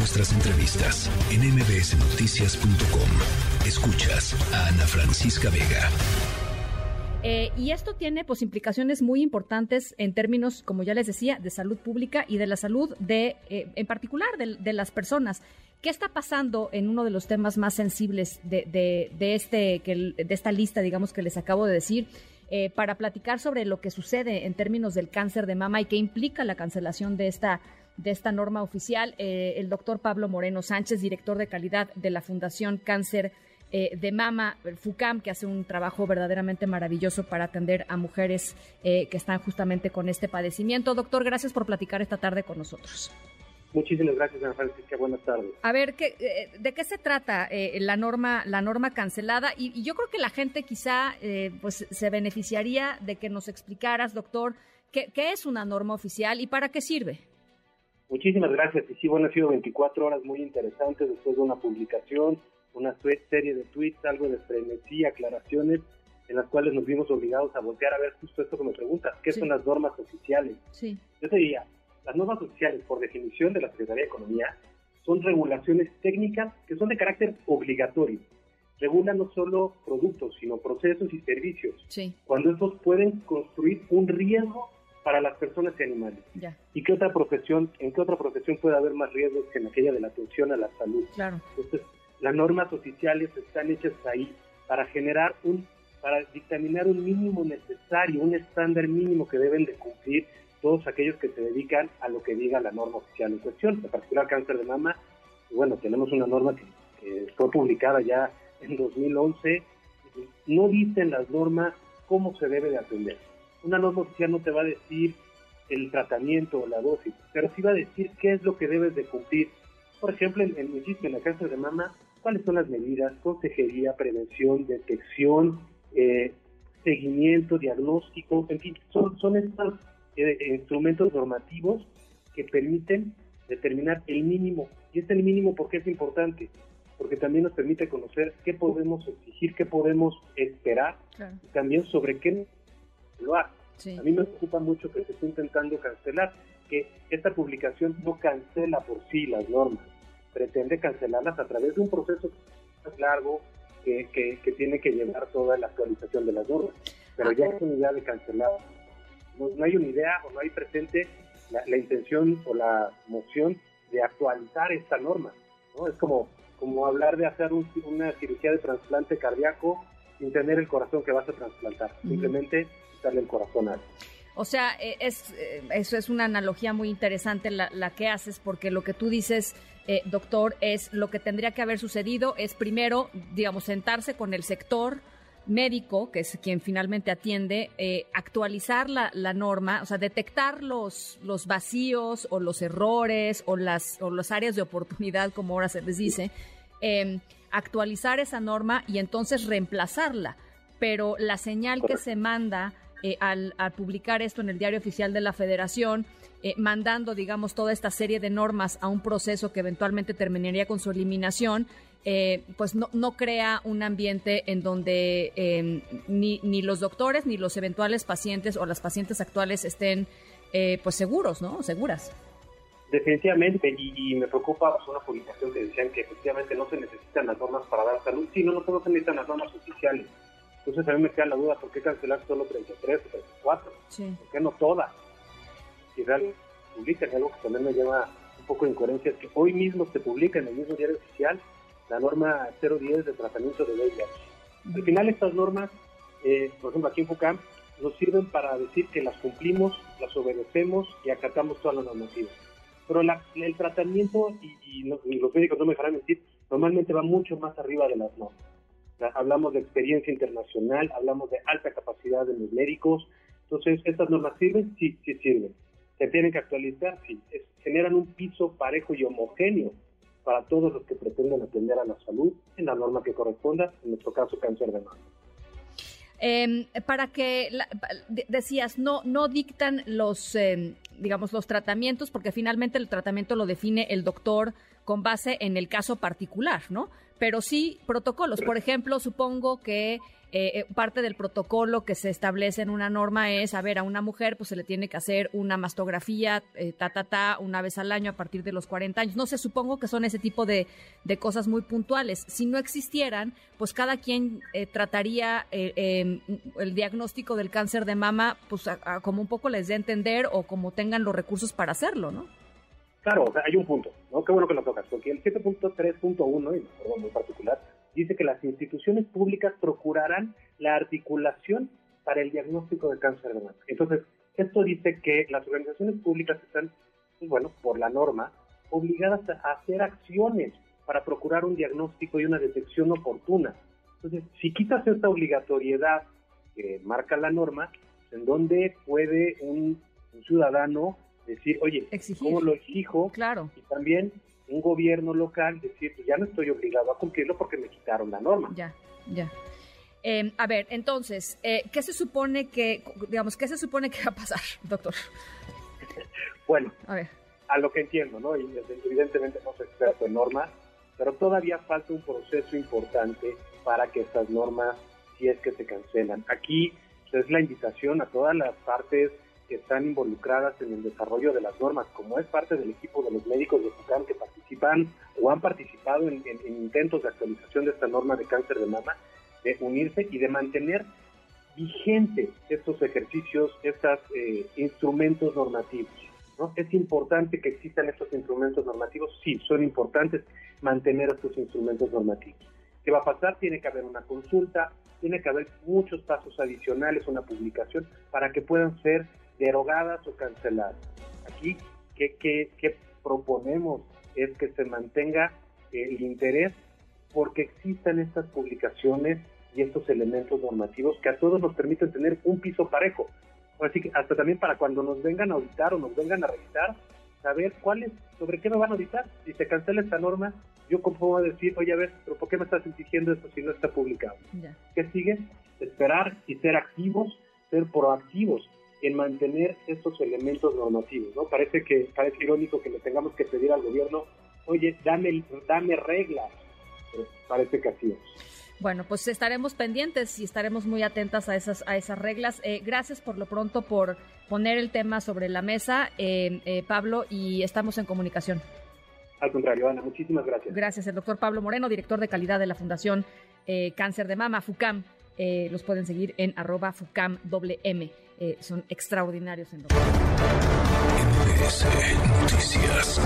nuestras entrevistas en mbsnoticias.com. Escuchas a Ana Francisca Vega. Eh, y esto tiene pues implicaciones muy importantes en términos, como ya les decía, de salud pública y de la salud de, eh, en particular, de, las personas. ¿Qué está pasando en uno de los temas más sensibles de, este, de esta lista, digamos, que les acabo de decir? Eh, para platicar sobre lo que sucede en términos del cáncer de mama y qué implica la cancelación de esta de esta norma oficial, eh, el doctor Pablo Moreno Sánchez, director de calidad de la Fundación Cáncer eh, de Mama, FUCAM, que hace un trabajo verdaderamente maravilloso para atender a mujeres que están justamente con este padecimiento. Doctor, gracias por platicar esta tarde con nosotros. Muchísimas gracias, Ana Francisca. Buenas tardes. A ver, ¿qué, eh, ¿de qué se trata eh, la norma la norma cancelada? Y, yo creo que la gente quizá eh, pues se beneficiaría de que nos explicaras, doctor, qué, qué, es una norma oficial y para qué sirve. Muchísimas gracias. Y sí, bueno, han sido 24 horas muy interesantes después de una publicación, una serie de tweets, algo de frenesí, aclaraciones en las cuales nos vimos obligados a voltear a ver justo esto que me preguntas, ¿qué son las normas oficiales? Sí. Yo te diría, las normas oficiales, por definición de la Secretaría de Economía, son regulaciones técnicas que son de carácter obligatorio. Regulan no solo productos, sino procesos y servicios. Cuando estos pueden construir un riesgo para las personas y animales. ¿Y qué otra profesión, en qué otra profesión puede haber más riesgos que en aquella de la atención a la salud? Claro. Entonces, las normas oficiales están hechas ahí para generar un, para dictaminar un mínimo necesario, un estándar mínimo que deben de cumplir todos aquellos que se dedican a lo que diga la norma oficial en cuestión, en particular cáncer de mama. Bueno, tenemos una norma que, fue publicada ya en 2011. No dicen las normas cómo se debe de atender. Una norma oficial no te va a decir el tratamiento o la dosis, pero sí va a decir qué es lo que debes de cumplir. Por ejemplo, en, en, en la cáncer de mama, cuáles son las medidas, consejería, prevención, detección, eh, seguimiento, diagnóstico, en fin, son, son estas eh, instrumentos normativos que permiten determinar el mínimo. Y este el mínimo porque es importante, porque también nos permite conocer qué podemos exigir, qué podemos esperar, y también sobre qué lo hace. A mí me preocupa mucho que se esté intentando cancelar, que esta publicación no cancela por sí las normas, pretende cancelarlas a través de un proceso más largo que, que, tiene que llevar toda la actualización de las normas. Pero ya es una idea de cancelar no, hay una idea o no hay presente la, intención o la moción de actualizar esta norma. ¿no? Es como, como hablar de hacer una cirugía de trasplante cardíaco sin tener el corazón que vas a trasplantar, simplemente darle el corazón a o sea, eh, es, eh, eso es una analogía muy interesante la, la que haces, porque lo que tú dices, eh, doctor, es lo que tendría que haber sucedido, es primero, digamos, sentarse con el sector, médico, que es quien finalmente atiende, eh, actualizar la, norma, o sea, detectar los, los vacíos o los errores o las, o las áreas de oportunidad, como ahora se les dice, em, actualizar esa norma y entonces reemplazarla. Pero la señal que se manda eh, al, publicar esto en el diario oficial de la Federación, eh, mandando, digamos, toda esta serie de normas a un proceso que eventualmente terminaría con su eliminación, eh, pues no, no, crea un ambiente en donde em, ni, ni, los doctores ni los eventuales pacientes o las pacientes actuales estén eh, pues seguros, ¿no? Seguras. Definitivamente, y, me preocupa pues, una publicación que decían que efectivamente no se necesitan las normas para dar salud. Sí, no, no, se necesitan las normas oficiales. Entonces a mí me queda la duda, ¿por qué cancelar solo 33 o 34? ¿Por qué no todas? Si realmente publican algo que también me lleva un poco de incoherencia, es que hoy mismo se publica en el mismo diario oficial la norma 010 de tratamiento de VIH. Al final estas normas, eh, por ejemplo aquí en FUCAM, nos sirven para decir que las cumplimos, las obedecemos y acatamos todas las normativas. Pero el tratamiento, y, los médicos no me dejarán mentir, normalmente va mucho más arriba de las normas. Hablamos de experiencia internacional, hablamos de alta capacidad de los médicos. Entonces, ¿estas normas sirven? Sí, sí sirven. ¿Se tienen que actualizar? Sí. generan un piso parejo y homogéneo para todos los que pretenden atender a la salud en la norma que corresponda, en nuestro caso cáncer de mama. Em, para que decías no no dictan los em, digamos los tratamientos porque finalmente el tratamiento lo define el doctor con base en el caso particular no pero sí protocolos por ejemplo supongo que eh, parte del protocolo que se establece en una norma es, a ver, a una mujer pues se le tiene que hacer una mastografía, ta, ta, ta, una vez al año a partir de los 40 años. No sé, supongo que son ese tipo de, de cosas muy puntuales. Si no existieran, pues cada quien trataría em, el diagnóstico del cáncer de mama, pues como un poco les dé a entender o como tengan los recursos para hacerlo, ¿no? Claro, hay un punto, ¿no? Qué bueno que lo tocas, porque el 7.3.1, y me acuerdo muy particular, dice que las instituciones públicas procurarán la articulación para el diagnóstico de cáncer de mama. Entonces, esto dice que las organizaciones públicas están, pues bueno, por la norma, obligadas a hacer acciones para procurar un diagnóstico y una detección oportuna. Entonces, si quitas esta obligatoriedad que marca la norma, en donde puede un ciudadano decir, oye, ¿cómo lo exijo? Claro. Y también un gobierno local decir, pues ya no estoy obligado a cumplirlo porque me quitaron la norma. Ya, ya. Em, a ver, entonces, eh, ¿qué se supone que, digamos, qué se supone que va a pasar, doctor? bueno, a, ver. a lo que entiendo, ¿no? Y evidentemente no soy experto en normas, pero todavía falta un proceso importante para que estas normas, si es que se cancelan. Aquí pues, es la invitación a todas las partes que están involucradas en el desarrollo de las normas, como es parte del equipo de los médicos de FUCAM que participan o han participado en, intentos de actualización de esta norma de cáncer de mama, de unirse y de mantener vigentes estos ejercicios, estos eh, instrumentos normativos. ¿no? Es importante que existan estos instrumentos normativos, sí, son importantes mantener estos instrumentos normativos. ¿Qué va a pasar? Tiene que haber una consulta, tiene que haber muchos pasos adicionales, una publicación, para que puedan ser derogadas o canceladas. Aquí, ¿qué, proponemos? Es que se mantenga el interés porque existan estas publicaciones y estos elementos normativos que a todos nos permiten tener un piso parejo. Así que hasta también para cuando nos vengan a auditar o nos vengan a revisar, saber cuál es, sobre qué me van a auditar. Si se cancela esta norma, yo como puedo decir, oye, a ver, pero ¿por qué me estás exigiendo esto si no está publicado? ¿Qué sigue? Esperar y ser activos, ser proactivos en mantener estos elementos normativos, ¿no? Parece que parece irónico que le tengamos que pedir al gobierno, oye, dame, dame reglas, parece que así es. Bueno, pues estaremos pendientes y estaremos muy atentas a esas, a esas reglas. Eh, gracias por lo pronto por poner el tema sobre la mesa, eh, eh, Pablo, y estamos en comunicación. Al contrario, Ana, muchísimas gracias. Gracias, el doctor Pablo Moreno, director de calidad de la Fundación Cáncer de Mama, FUCAM. los pueden seguir en arroba FUCAMWM. Eh, son extraordinarios en Noticias.